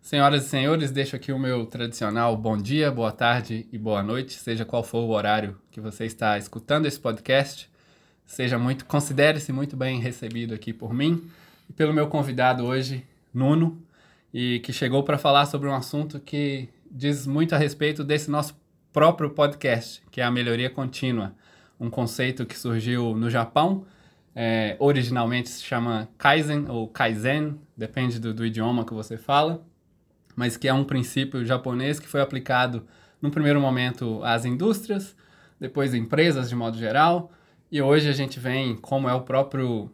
Senhoras e senhores, deixo aqui o meu tradicional bom dia, boa tarde e boa noite, seja qual for o horário que você está escutando esse podcast. Seja muito, considere-se muito bem recebido aqui por mim e pelo meu convidado hoje, Nuno, e que chegou para falar sobre um assunto que diz muito a respeito desse nosso próprio podcast, que é a melhoria contínua, um conceito que surgiu no Japão é, originalmente se chama Kaizen ou Kaizen, depende do, do, idioma que você fala, mas que é um princípio japonês que foi aplicado, no primeiro momento, às indústrias, depois empresas de modo geral, e hoje a gente vem, como é o próprio uh,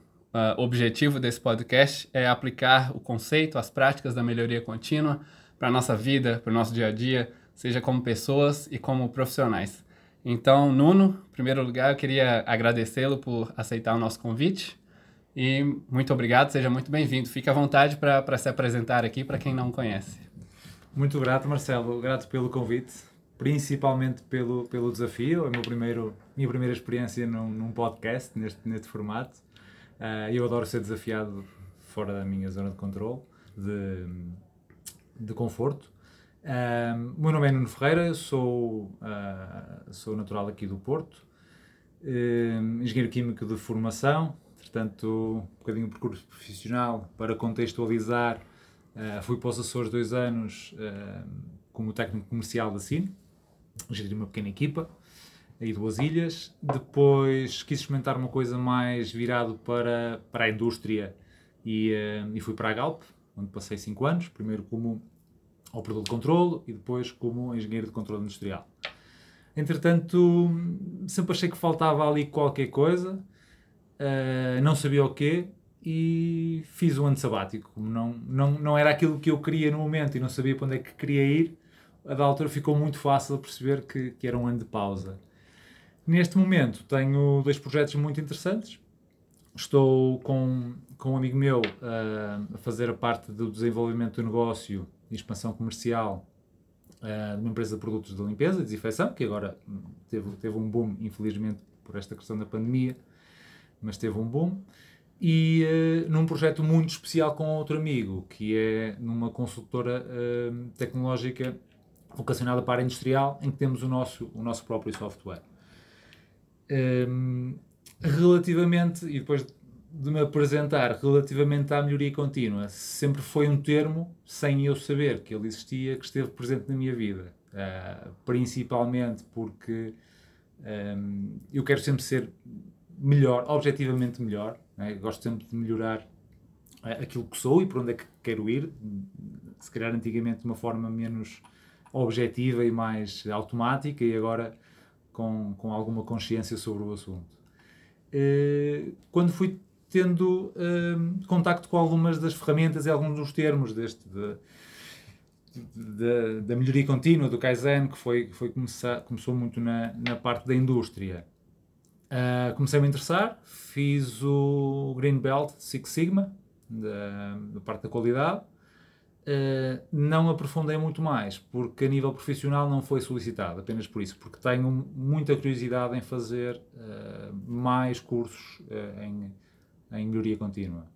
objetivo desse podcast, é aplicar o conceito, as práticas da melhoria contínua para a nossa vida, para o nosso dia a dia, seja como pessoas e como profissionais. Então, Nuno, em primeiro lugar, eu queria agradecê-lo por aceitar o nosso convite. E muito obrigado, seja muito bem-vindo. Fique à vontade para se apresentar aqui para quem não conhece. Muito grato, Marcelo. Grato pelo convite, principalmente pelo, pelo desafio. É primeiro, minha primeira experiência num, num podcast, neste, neste formato. Uh, eu adoro ser desafiado fora da minha zona de controle, de, de conforto. O meu nome é Nuno Ferreira, sou, uh, sou natural aqui do Porto, uh, engenheiro químico de formação, portanto, um bocadinho de percurso profissional para contextualizar. Uh, fui para os Açores dois anos como técnico comercial da Cine, geri uma pequena equipa aí duas ilhas. Depois quis experimentar uma coisa mais virado para, para a indústria e, e fui para a Galp, onde passei cinco anos, primeiro como produto de controle e depois como engenheiro de controle industrial. Entretanto, sempre achei que faltava ali qualquer coisa, uh, não sabia o quê e fiz um ano sabático. Não, não, não era aquilo que eu queria no momento e não sabia para onde é que queria ir, a da altura ficou muito fácil perceber que, que era um ano de pausa. Neste momento tenho dois projetos muito interessantes. Estou com, com um amigo meu uh, a fazer a parte do desenvolvimento do negócio de expansão comercial uh, de uma empresa de produtos de limpeza e desinfecção, que agora teve, teve um boom, infelizmente, por esta questão da pandemia, mas teve um boom. E uh, num projeto muito especial com outro amigo, que é numa consultora uh, tecnológica vocacionada para a industrial, em que temos o nosso, o nosso próprio software. Um, relativamente, e depois de me apresentar relativamente à melhoria contínua sempre foi um termo, sem eu saber que ele existia, que esteve presente na minha vida. Uh, principalmente porque um, eu quero sempre ser melhor, objetivamente melhor. Né? Gosto sempre de melhorar uh, aquilo que sou e para onde é que quero ir. Se calhar antigamente de uma forma menos objetiva e mais automática e agora com, com alguma consciência sobre o assunto. Uh, quando fui tendo uh, contacto com algumas das ferramentas e alguns dos termos deste de, de, da melhoria contínua, do Kaizen, que foi, foi começar, começou muito na, na parte da indústria. Uh, comecei a me interessar, fiz o Green Belt Six Sigma, da, da parte da qualidade. Uh, não aprofundei muito mais, porque a nível profissional não foi solicitado, apenas por isso, porque tenho muita curiosidade em fazer uh, mais cursos em, em melhoria contínua.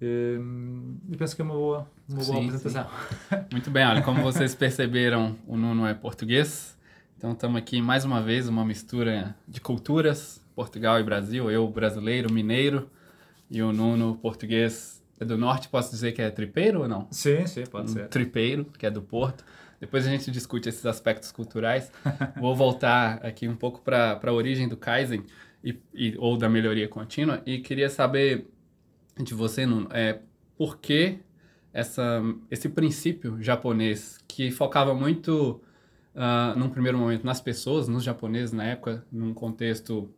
E penso que é uma boa, uma boa sim, apresentação. Sim. Muito bem, olha, como vocês perceberam, o Nuno é português, então estamos aqui mais uma vez, uma mistura de culturas, Portugal e Brasil, eu brasileiro, mineiro, e o Nuno português é do norte, posso dizer que é tripeiro ou não? Sim, sim, pode um ser. Tripeiro, que é do Porto. Depois a gente discute esses aspectos culturais. Vou voltar aqui um pouco para a origem do Kaizen e, e, ou da melhoria contínua. E queria saber de você, Nuno, é, por que essa, esse princípio japonês que focava muito, uh, num primeiro momento, nas pessoas, nos japoneses na época, num contexto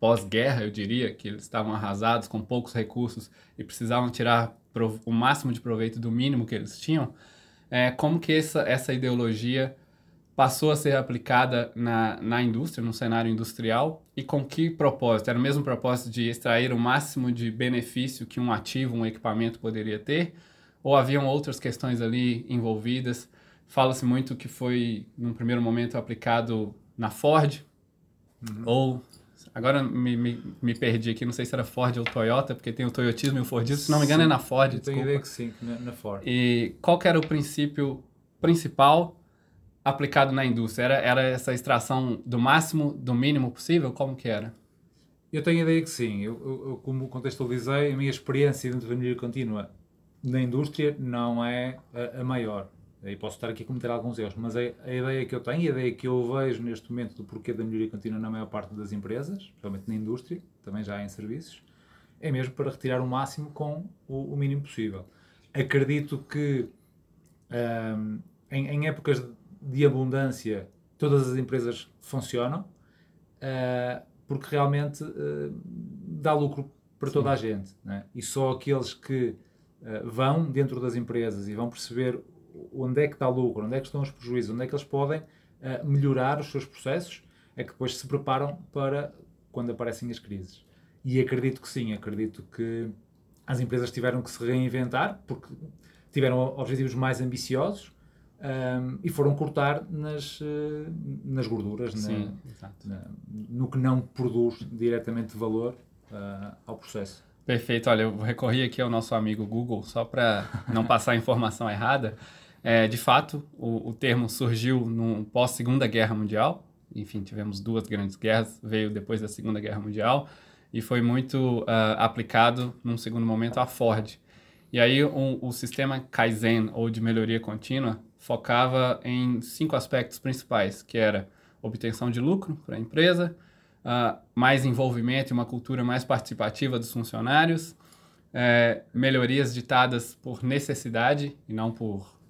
pós-guerra, eu diria, que eles estavam arrasados com poucos recursos e precisavam tirar o máximo de proveito do mínimo que eles tinham, é, como que essa, essa ideologia passou a ser aplicada na, na indústria, no cenário industrial, e com que propósito? Era o mesmo propósito de extrair o máximo de benefício que um ativo, um equipamento poderia ter? Ou haviam outras questões ali envolvidas? Fala-se muito que foi, num primeiro momento, aplicado na Ford, uhum. ou Agora me, me, me, perdi aqui, não sei se era Ford ou Toyota, porque tem o Toyotismo e o Fordismo. Se não me engano, é na Ford. Eu tenho ideia que sim, na, na Ford. E qual que era o princípio principal aplicado na indústria? Era, era essa extração do máximo, do mínimo possível? Como que era? Eu tenho a ideia que sim. Eu, eu, eu como contextualizei, a minha experiência da melhoria contínua na indústria não é a, a maior. Aí posso estar aqui a cometer alguns erros, mas a, a, ideia que eu tenho, a ideia que eu vejo neste momento do porquê da melhoria contínua na maior parte das empresas, especialmente na indústria, também já em serviços, é mesmo para retirar o máximo com o, o mínimo possível. Acredito que um, em, em, épocas de abundância todas as empresas funcionam, uh, porque realmente uh, dá lucro para Sim. toda a gente. Né? E só aqueles que uh, vão dentro das empresas e vão perceber onde é que está o lucro, onde é que estão os prejuízos, onde é que eles podem uh, melhorar os seus processos, é que depois se preparam para quando aparecem as crises. E acredito que sim, acredito que as empresas tiveram que se reinventar porque tiveram objetivos mais ambiciosos um, ehm, e foram cortar nas, uh, nas gorduras, sim, na, na, no que não produz diretamente valor uh, ao processo. Perfeito. Olha, eu recorri aqui ao nosso amigo Google só para não passar a informação errada. É, de fato, o, o termo surgiu no pós-Segunda Guerra Mundial. Enfim, tivemos duas grandes guerras, veio depois da Segunda Guerra Mundial e foi muito uh, aplicado, num segundo momento, à Ford. E aí, o, o sistema Kaizen, ou de melhoria contínua, focava em cinco aspectos principais, que era obtenção de lucro para a empresa, uh, mais envolvimento e uma cultura mais participativa dos funcionários, é, melhorias ditadas por necessidade e não por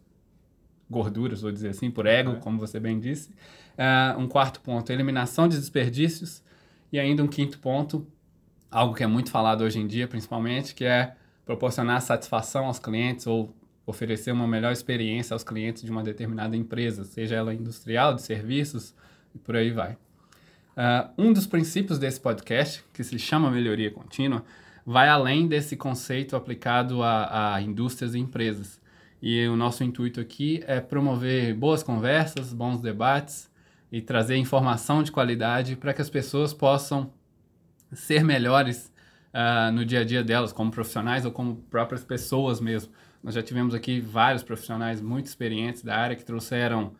gorduras, vou dizer assim, por ego, como você bem disse. Uh, um quarto ponto, eliminação de desperdícios. E ainda um quinto ponto, algo que é muito falado hoje em dia, principalmente, que é proporcionar satisfação aos clientes ou oferecer uma melhor experiência aos clientes de uma determinada empresa, seja ela industrial, de serviços e por aí vai. Uh, um dos princípios desse podcast, que se chama melhoria contínua, vai além desse conceito aplicado a, a indústrias e empresas. E o nosso intuito aqui é promover boas conversas, bons debates e trazer informação de qualidade para que as pessoas possam ser melhores uh, no dia a dia delas, como profissionais ou como próprias pessoas mesmo. Nós já tivemos aqui vários profissionais muito experientes da área que trouxeram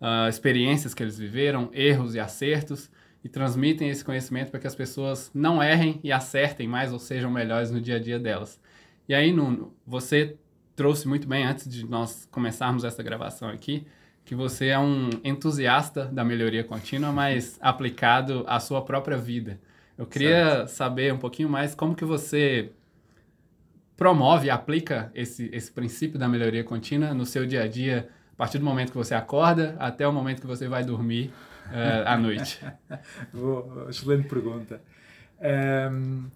uh, experiências que eles viveram, erros e acertos, e transmitem esse conhecimento para que as pessoas não errem e acertem mais ou sejam melhores no dia a dia delas. E aí, Nuno, você trouxe muito bem antes de nós começarmos essa gravação aqui, que você é um entusiasta da melhoria contínua, mas aplicado à sua própria vida. Eu queria certo. saber um pouquinho mais como que você promove aplica esse, esse princípio da melhoria contínua no seu dia a dia, a partir do momento que você acorda até o momento que você vai dormir uh, à noite. Boa, excelente pergunta. Um,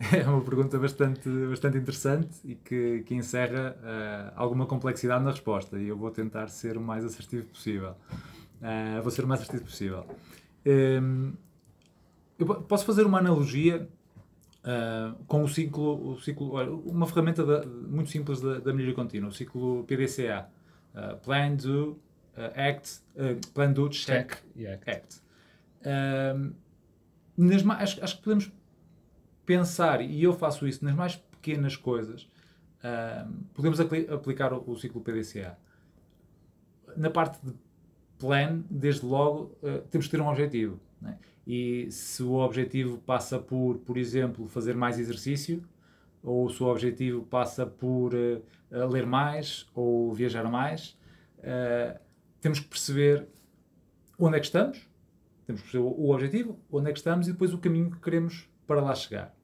é uma pergunta bastante, bastante interessante e que, que encerra uh, alguma complexidade na resposta e eu vou tentar ser o mais assertivo possível. Uh, vou ser o mais assertivo possível. Um, ehm, eu posso fazer uma analogia uh, com o ciclo, o ciclo uma ferramenta da, muito simples da, da melhoria contínua, o ciclo PDCA. plan, do, act, plan, do, check, check e act. act. Ehm, nas, acho, acho que podemos pensar, e eu faço isso nas mais pequenas coisas, uh, podemos apl aplicar o, o, ciclo PDCA. Na parte de plan, desde logo, uh, temos que ter um objetivo. Né? E se o objetivo passa por, por exemplo, fazer mais exercício, ou se o objetivo passa por uh, ler mais ou viajar mais, uh, temos que perceber onde é que estamos, temos que perceber o objetivo, onde é que estamos e depois o caminho que queremos para lá chegar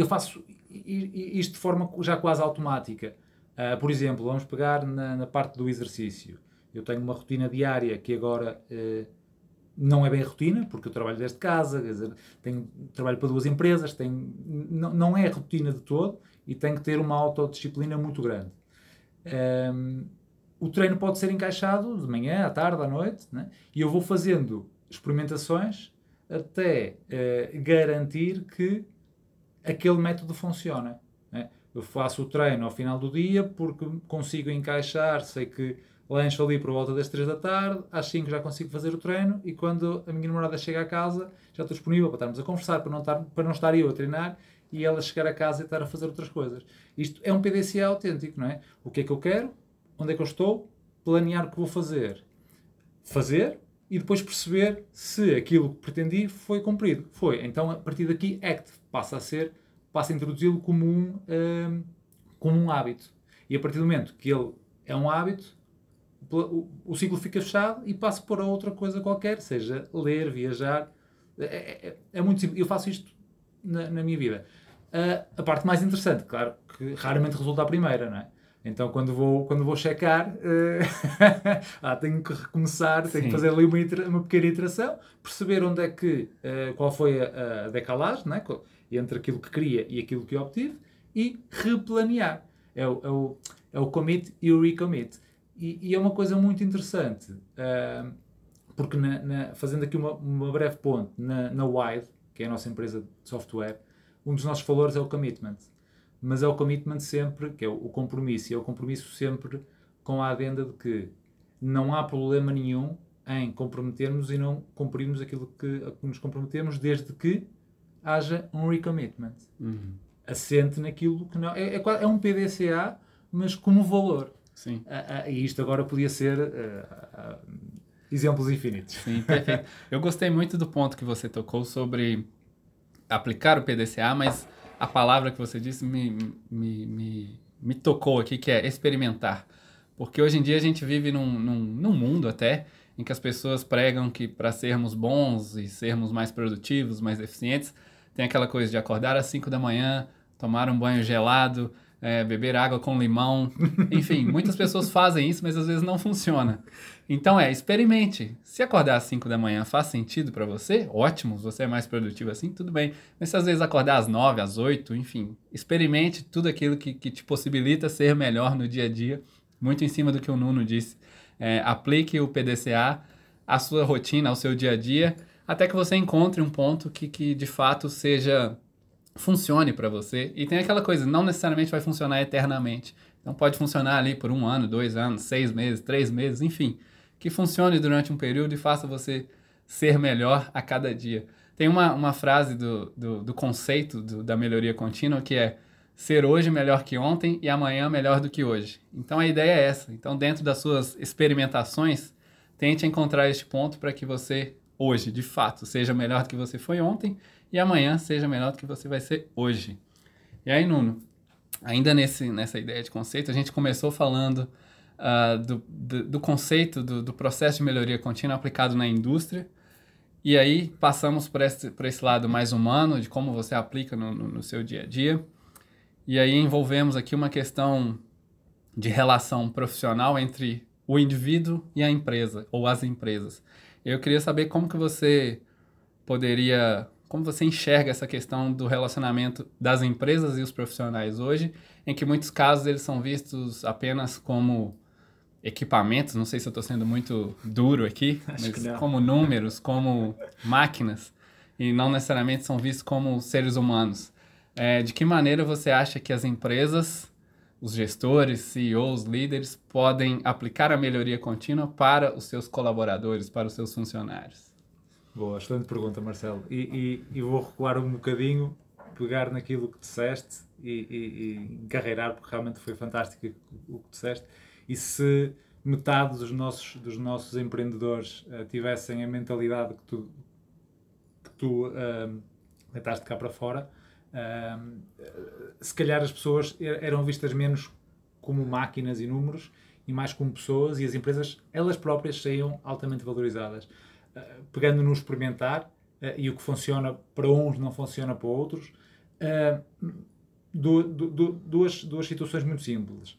eu faço isto de forma já quase automática. Uh, por exemplo, vamos pegar na, na, parte do exercício. Eu tenho uma rotina diária que agora uh, não é bem rotina, porque eu trabalho desde casa, dizer, tenho, trabalho para duas empresas, tenho, não, não é rotina de todo e tenho que ter uma autodisciplina muito grande. Um, o treino pode ser encaixado de manhã, à tarde, à noite, né? e eu vou fazendo experimentações até uh, garantir que aquele método funciona. Né? eu faço o treino ao final do dia porque consigo encaixar, sei que lancho ali por volta das 3 da tarde, às 5 já consigo fazer o treino e quando a minha namorada chega a casa já estou disponível para estarmos a conversar, para não estar, para não estar eu a treinar e ela chegar a casa e estar a fazer outras coisas. Isto é um PDCA autêntico, não é? O que é que eu quero? Onde é que eu estou? Planear o que vou fazer. Fazer e depois perceber se aquilo que pretendi foi cumprido. Foi. Então, a partir daqui, ACT passa a ser, passa a introduzi-lo como um, um, como um hábito. E a partir do momento que ele é um hábito, o, o ciclo fica fechado e passo para outra coisa qualquer, seja ler, viajar. É, é, é muito simples. Eu faço isto na, na minha vida. Uh, a parte mais interessante, claro, que raramente resulta a primeira, não é? Então, quando vou, quando vou checar, uh, ah, tenho que recomeçar, tenho Sim. que fazer ali uma, uma pequena iteração, perceber onde é que, uh, qual foi a, a decalagem né? entre aquilo que queria e aquilo que obtive e replanear. É o, é o, é o commit e o recommit. E, e é uma coisa muito interessante, uh, porque na, na, fazendo aqui uma, uma breve ponte, na, na Wide, que é a nossa empresa de software, um dos nossos valores é o commitment. Mas é o commitment sempre, que é o compromisso, e é o compromisso sempre com a adenda de que não há problema nenhum em comprometermos e não cumprirmos aquilo que, que nos comprometemos, desde que haja um recommitment. Uhum. Assente naquilo que não. É, é, é um PDCA, mas como valor. Sim. Uh, uh, e isto agora podia ser uh, exemplos infinitos. Sim, perfeito. Eu gostei muito do ponto que você tocou sobre aplicar o PDCA, mas a palavra que você disse me, me, me, me tocou aqui, que é experimentar. Porque hoje em dia a gente vive num, num, num mundo até em que as pessoas pregam que para sermos bons e sermos mais produtivos, mais eficientes, tem aquela coisa de acordar às 5 da manhã, tomar um banho gelado, é, beber água com limão. Enfim, muitas pessoas fazem isso, mas às vezes não funciona. Então é, experimente. Se acordar às 5 da manhã faz sentido para você, ótimo, você é mais produtivo assim, tudo bem. Mas se às vezes acordar às 9, às 8, enfim, experimente tudo aquilo que, que te possibilita ser melhor no dia a dia, muito em cima do que o Nuno disse. É, aplique o PDCA à sua rotina, ao seu dia a dia, até que você encontre um ponto que, que de fato seja funcione para você. E tem aquela coisa, não necessariamente vai funcionar eternamente. Então pode funcionar ali por um ano, dois anos, seis meses, três meses, enfim. Que funcione durante um período e faça você ser melhor a cada dia. Tem uma, uma frase do, do, do conceito do, da melhoria contínua que é ser hoje melhor que ontem e amanhã melhor do que hoje. Então a ideia é essa. Então, dentro das suas experimentações, tente encontrar este ponto para que você hoje, de fato, seja melhor do que você foi ontem e amanhã seja melhor do que você vai ser hoje. E aí, Nuno, ainda nesse, nessa ideia de conceito, a gente começou falando uh, do, do, do, conceito do, do, processo de melhoria contínua aplicado na indústria. E aí passamos por esse, esse lado mais humano, de como você aplica no, no, no seu dia a dia. E aí envolvemos aqui uma questão de relação profissional entre o indivíduo e a empresa, ou as empresas. Eu queria saber como que você poderia como você enxerga essa questão do relacionamento das empresas e os profissionais hoje, em que muitos casos eles são vistos apenas como equipamentos, não sei se eu estou sendo muito duro aqui, Acho mas como números, como máquinas, e não necessariamente são vistos como seres humanos. É, de que maneira você acha que as empresas, os gestores, CEOs, líderes, podem aplicar a melhoria contínua para os seus colaboradores, para os seus funcionários? Boa, excelente pergunta, Marcelo. E, e, e, vou recuar um bocadinho, pegar naquilo que disseste e, e, e encarreirar, porque realmente foi fantástico o que disseste. E se metade dos nossos, dos nossos empreendedores uh, tivessem a mentalidade que tu, que tu uh, deitaste cá para fora, uh, se calhar as pessoas er, eram vistas menos como máquinas e números e mais como pessoas e as empresas, elas próprias, saíam altamente valorizadas. Eh, pegando no experimentar uh, e o que funciona para uns não funciona para outros, uh, du, du, duas, duas situações muito simples.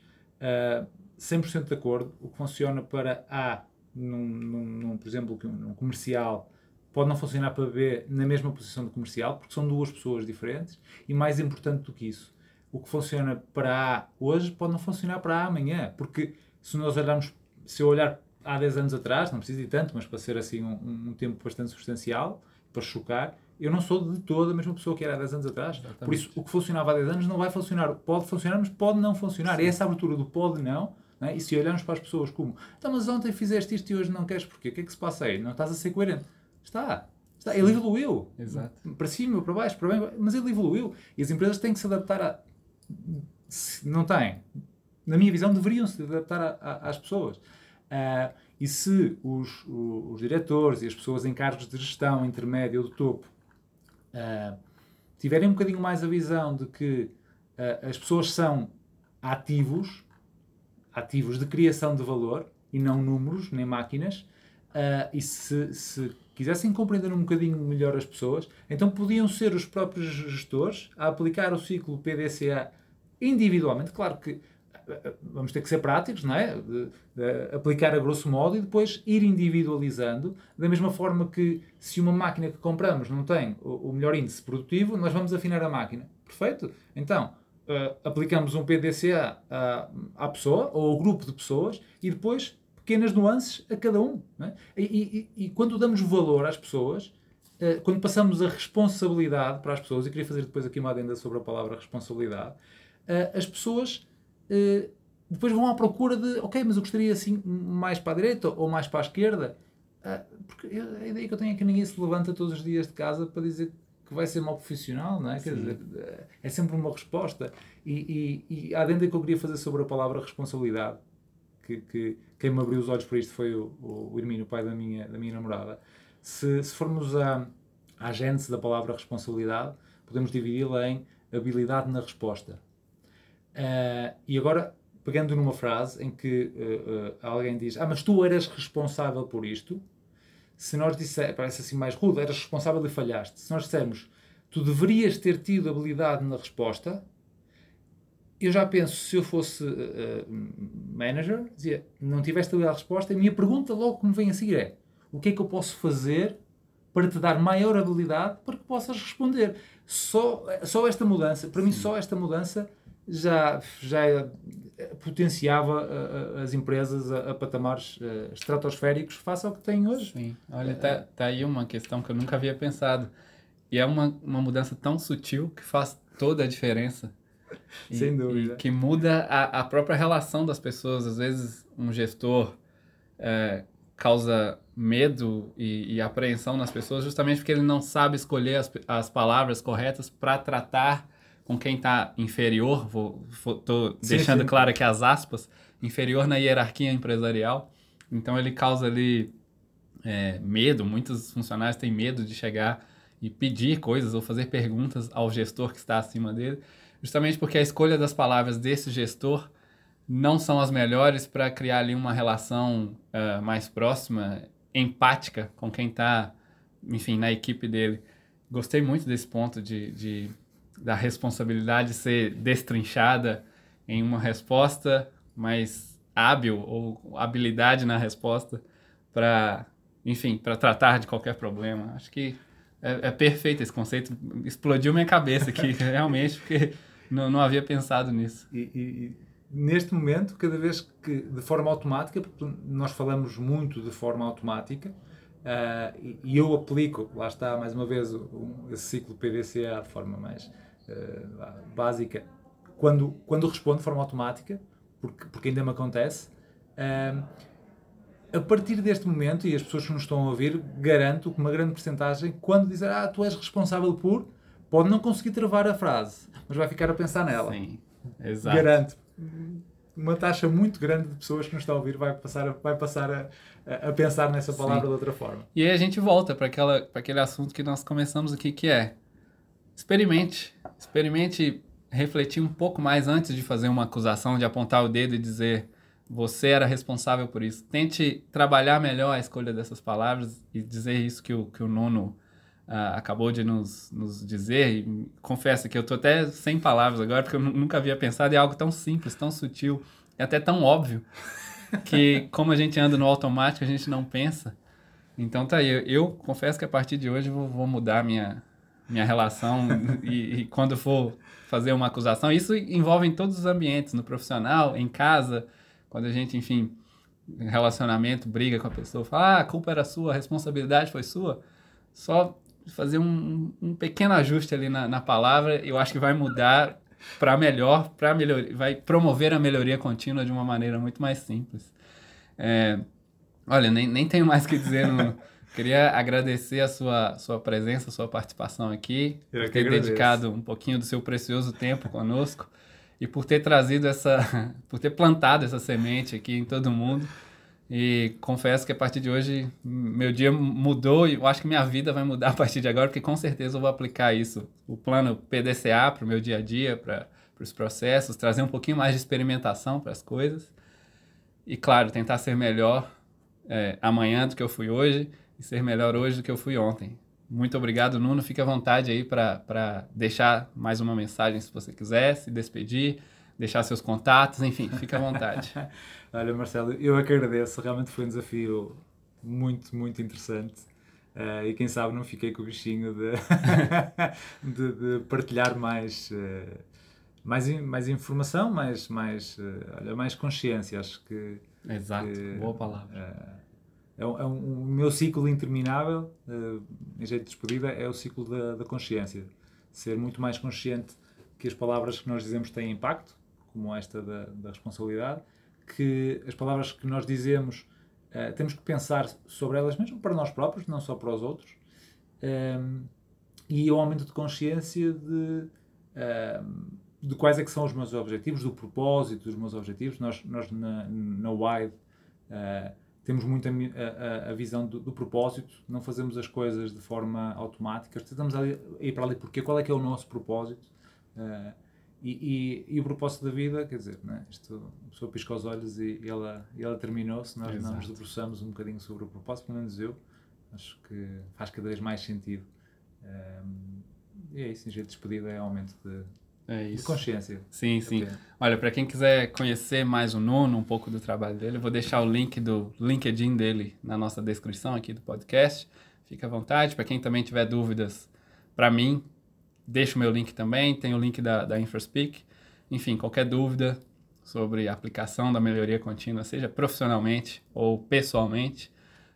Uh, 100% de acordo, o que funciona para A, num, num, num, por exemplo, num comercial, pode não funcionar para B na mesma posição de comercial, porque são duas pessoas diferentes, e mais importante do que isso, o que funciona para A hoje pode não funcionar para A amanhã, porque se nós olharmos, se eu olhar há 10 anos atrás, não precisa ir tanto, mas para ser assim um, um tempo bastante substancial, para chocar, eu não sou de toda a mesma pessoa que era há 10 anos atrás. Exatamente. Por isso, o que funcionava há 10 anos não vai funcionar. Pode funcionar, mas pode não funcionar. Sim. É essa abertura do pode não. Né? E se olharmos para as pessoas como, então, mas ontem fizeste isto e hoje não queres porquê? O que é que se passa aí? Não estás a ser coerente. Está. Está. Ele evoluiu. Exato. Para cima, para baixo, para bem, mas ele evoluiu. E as empresas têm que se adaptar a. Não têm. Na minha visão, deveriam se adaptar a, a, às pessoas. Uh, e se os, os, os, diretores e as pessoas em cargos de gestão intermédio ou de topo uh, tiverem um bocadinho mais a visão de que uh, as pessoas são ativos, ativos de criação de valor e não números nem máquinas, uh, e se, se quisessem compreender um bocadinho melhor as pessoas, então podiam ser os próprios gestores a aplicar o ciclo PDCA individualmente. Claro que vamos ter que ser práticos, não é? De, de aplicar a grosso modo e depois ir individualizando, da mesma forma que se uma máquina que compramos não tem o, o melhor índice produtivo, nós vamos afinar a máquina. Perfeito? Então, uh, aplicamos um PDCA à, à pessoa ou ao grupo de pessoas e depois pequenas nuances a cada um. É? E, e, e, quando damos valor às pessoas, uh, quando passamos a responsabilidade para as pessoas, e queria fazer depois aqui uma adenda sobre a palavra responsabilidade, uh, as pessoas uh, depois vão à procura de, ok, mas eu gostaria assim mais para a direita ou mais para a esquerda. porque a ideia que eu tenho é que ninguém se levanta todos os dias de casa para dizer que vai ser mal profissional, não é? Quer dizer, é sempre uma resposta. E, e, e a adenda que eu queria fazer sobre a palavra responsabilidade, que, que quem me abriu os olhos para isto foi o, o Hermínio, o pai da minha, da minha namorada. Se, se formos à, à gênese da palavra responsabilidade, podemos dividi-la em habilidade na resposta. Uh, e agora, pegando numa frase em que uh, uh, alguém diz: Ah, mas tu eras responsável por isto. Se nós dissermos, parece assim mais rude, eras responsável e falhaste. Se nós dissermos, tu deverias ter tido habilidade na resposta, eu já penso, se eu fosse manager, dizia, não tiveste habilidade de resposta, a minha pergunta logo que me vem a seguir é: o que é que eu posso fazer para te dar maior habilidade para que possas responder? Só, só esta mudança, para Sim. mim, só esta mudança já, já potenciava uh, as empresas a, a patamares uh, estratosféricos face ao que têm hoje. Sim, olha, está tá aí uma questão que eu nunca havia pensado. E é uma, uma mudança tão sutil que faz toda a diferença. E, Sem dúvida. Que muda a, a própria relação das pessoas. Às vezes, um gestor é, causa medo e, e, apreensão nas pessoas justamente porque ele não sabe escolher as, as palavras corretas para tratar com quem está inferior, vou, vou tô sim, deixando sim. claro aqui as aspas, inferior na hierarquia empresarial. Então ele causa ali é, medo, muitos funcionários têm medo de chegar e pedir coisas ou fazer perguntas ao gestor que está acima dele, justamente porque a escolha das palavras desse gestor não são as melhores para criar ali uma relação uh, mais próxima, empática com quem está, enfim, na equipe dele. Gostei muito desse ponto de, de da responsabilidade ser destrinchada em uma resposta mais hábil ou habilidade na resposta para, enfim, para tratar de qualquer problema. Acho que é, é, perfeito esse conceito. Explodiu minha cabeça aqui, realmente, porque não, não havia pensado nisso. E, e, neste momento, cada vez que, de forma automática, porque nós falamos muito de forma automática, uh, e, eu aplico, lá está, mais uma vez, um, esse ciclo PDCA de forma mais uh, básica, quando, quando respondo de forma automática, porque, porque ainda me acontece, uh, a partir deste momento, e as pessoas que nos estão a ouvir, garanto que uma grande porcentagem, quando dizer, ah, tu és responsável por, pode não conseguir travar a frase, mas vai ficar a pensar nela. Sim, exato. Garanto. Uma taxa muito grande de pessoas que nos estão a ouvir vai passar a, vai passar a, a pensar nessa palavra Sim. de outra forma. E aí a gente volta para aquele assunto que nós começamos aqui, que é experimente. Experimente refletir um pouco mais antes de fazer uma acusação, de apontar o dedo e dizer você era responsável por isso. Tente trabalhar melhor a escolha dessas palavras e dizer isso que o, que o Nuno uh, acabou de nos, nos dizer. E confesso que eu estou até sem palavras agora, porque eu nunca havia pensado em algo tão simples, tão sutil e até tão óbvio, que como a gente anda no automático, a gente não pensa. Então tá aí, eu, eu confesso que a partir de hoje vou, vou mudar minha, minha relação e, e, quando for fazer uma acusação, isso envolve em todos os ambientes, no profissional, em casa, quando a gente, enfim, relacionamento, briga com a pessoa, fala, ah, a culpa era sua, a responsabilidade foi sua, só fazer um, um pequeno ajuste ali na, na palavra. Eu acho que vai mudar para melhor, para melhoria, vai promover a melhoria contínua de uma maneira muito mais simples. É, olha, nem, nem tenho mais o que dizer. No, queria agradecer a sua, sua presença, a sua participação aqui, Eu por ter agradeço. dedicado um pouquinho do seu precioso tempo conosco e por ter trazido essa, por ter plantado essa semente aqui em todo mundo. E confesso que a partir de hoje meu dia mudou e eu acho que minha vida vai mudar a partir de agora, porque com certeza eu vou aplicar isso, o plano PDCA para o meu dia a dia, para os processos, trazer um pouquinho mais de experimentação para as coisas. E claro, tentar ser melhor é, amanhã do que eu fui hoje e ser melhor hoje do que eu fui ontem. Muito obrigado, Nuno. Fique à vontade aí para deixar mais uma mensagem se você quiser, se despedir, deixar seus contatos, enfim, fique à vontade. Olha, Marcelo, eu é que agradeço. Realmente foi um desafio muito, muito interessante. Uh, e quem sabe não fiquei com o bichinho de, de, de, partilhar mais, uh, mais, mais informação, mais, mais, uh, olha, mais consciência. Acho que. Exato, que, boa palavra. É, um, é um, o meu ciclo interminável, em jeito de despedida, é o ciclo da, da consciência. Ser muito mais consciente que as palavras que nós dizemos têm impacto, como esta da, da responsabilidade, que as palavras que nós dizemos uh, temos que pensar sobre elas mesmo para nós próprios, não só para os outros, um, e o aumento de consciência de, um, de quais é que são os meus objetivos, do propósito dos meus objetivos. Nós, nós na, na WIDE uh, temos muito a, a, a visão do, do, propósito, não fazemos as coisas de forma automática, tentamos ir para ali porque qual é que é o nosso propósito. Uh, e, e, e, o propósito da vida, quer dizer, né? Isto, a pessoa pisca os olhos e, e ela, ela terminou-se. Nós Exato. não nos debruçamos um bocadinho sobre o propósito, pelo menos eu. Acho que faz cada vez mais sentido. Um, e é isso, em jeito de despedida é aumento de, é de consciência. Sim, sim. Olha, para quem quiser conhecer mais o Nuno, um pouco do trabalho dele, eu vou deixar o link do LinkedIn dele na nossa descrição aqui do podcast. Fica à vontade. Para quem também tiver dúvidas, para mim, deixo o meu link também, tem o link da, da InfraSpeak. Enfim, qualquer dúvida sobre a aplicação da melhoria contínua, seja profissionalmente ou pessoalmente,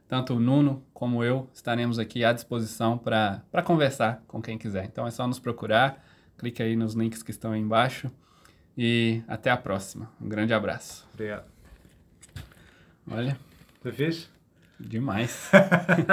tanto o Nuno como eu estaremos aqui à disposição para conversar com quem quiser. Então é só nos procurar, clique aí nos links que estão aí embaixo e até a próxima. Um grande abraço. Obrigado. Olha. Você fez? Demais.